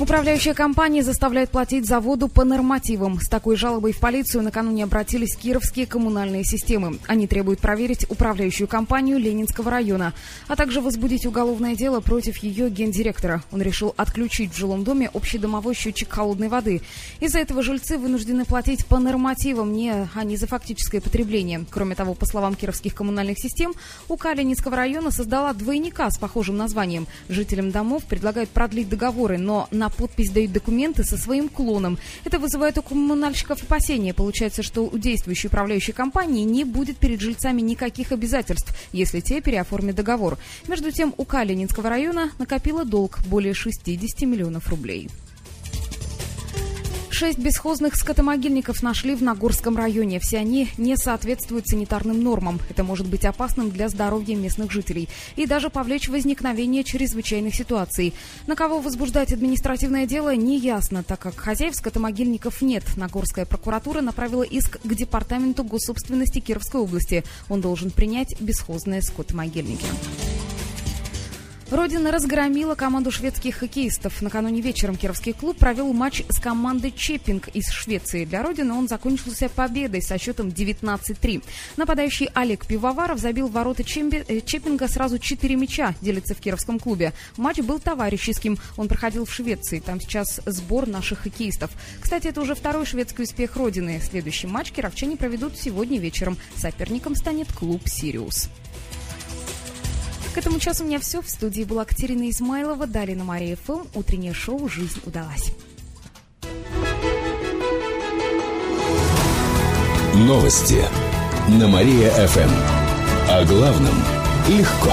Управляющая компания заставляет платить за воду по нормативам. С такой жалобой в полицию накануне обратились кировские коммунальные системы. Они требуют проверить управляющую компанию Ленинского района, а также возбудить уголовное дело против ее гендиректора. Он решил отключить в жилом доме общедомовой счетчик холодной воды. Из-за этого жильцы вынуждены платить по нормативам, не, а не за фактическое потребление. Кроме того, по словам кировских коммунальных систем, УК Ленинского района создала двойника с похожим названием. Жителям домов предлагают продлить договоры, но на на подпись дают документы со своим клоном. Это вызывает у коммунальщиков опасения. Получается, что у действующей управляющей компании не будет перед жильцами никаких обязательств, если те переоформят договор. Между тем, УК Ленинского района накопила долг более 60 миллионов рублей. Шесть бесхозных скотомогильников нашли в Нагорском районе. Все они не соответствуют санитарным нормам. Это может быть опасным для здоровья местных жителей и даже повлечь возникновение чрезвычайных ситуаций. На кого возбуждать административное дело, не ясно, так как хозяев скотомогильников нет. Нагорская прокуратура направила иск к Департаменту госсобственности Кировской области. Он должен принять бесхозные скотомогильники. Родина разгромила команду шведских хоккеистов. Накануне вечером Кировский клуб провел матч с командой Чеппинг из Швеции. Для Родины он закончился победой со счетом 19-3. Нападающий Олег Пивоваров забил в ворота. Э, Чёпинга сразу 4 мяча, делится в Кировском клубе. Матч был товарищеским. Он проходил в Швеции. Там сейчас сбор наших хоккеистов. Кстати, это уже второй шведский успех Родины. Следующий матч кировчане проведут сегодня вечером. Соперником станет клуб «Сириус». К этому часу у меня все. В студии была Катерина Измайлова. Далее Мария ФМ. Утреннее шоу «Жизнь удалась». Новости на Мария-ФМ. О главном легко.